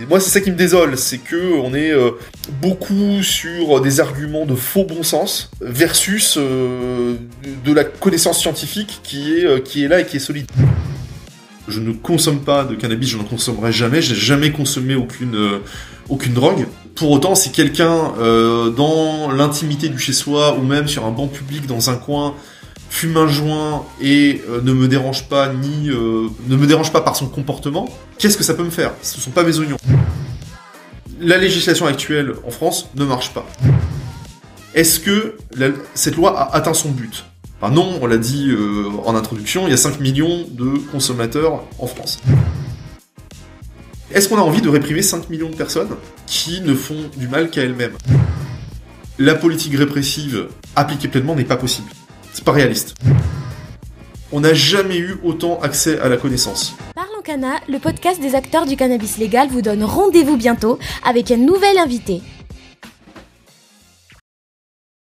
Moi, c'est ça qui me désole, c'est que on est euh, beaucoup sur des arguments de faux bon sens versus euh, de la connaissance scientifique qui est, euh, qui est là et qui est solide. Je ne consomme pas de cannabis, je n'en consommerai jamais, j'ai jamais consommé aucune, aucune drogue. Pour autant, si quelqu'un, dans l'intimité du chez-soi, ou même sur un banc public dans un coin, fume un joint et euh, ne me dérange pas, ni euh, ne me dérange pas par son comportement, qu'est-ce que ça peut me faire? Ce ne sont pas mes oignons. La législation actuelle en France ne marche pas. Est-ce que cette loi a atteint son but? Non, on l'a dit euh, en introduction, il y a 5 millions de consommateurs en France. Est-ce qu'on a envie de réprimer 5 millions de personnes qui ne font du mal qu'à elles-mêmes? La politique répressive appliquée pleinement n'est pas possible. C'est pas réaliste. On n'a jamais eu autant accès à la connaissance. Parlons Cana, le podcast des acteurs du cannabis légal vous donne rendez-vous bientôt avec un nouvel invité.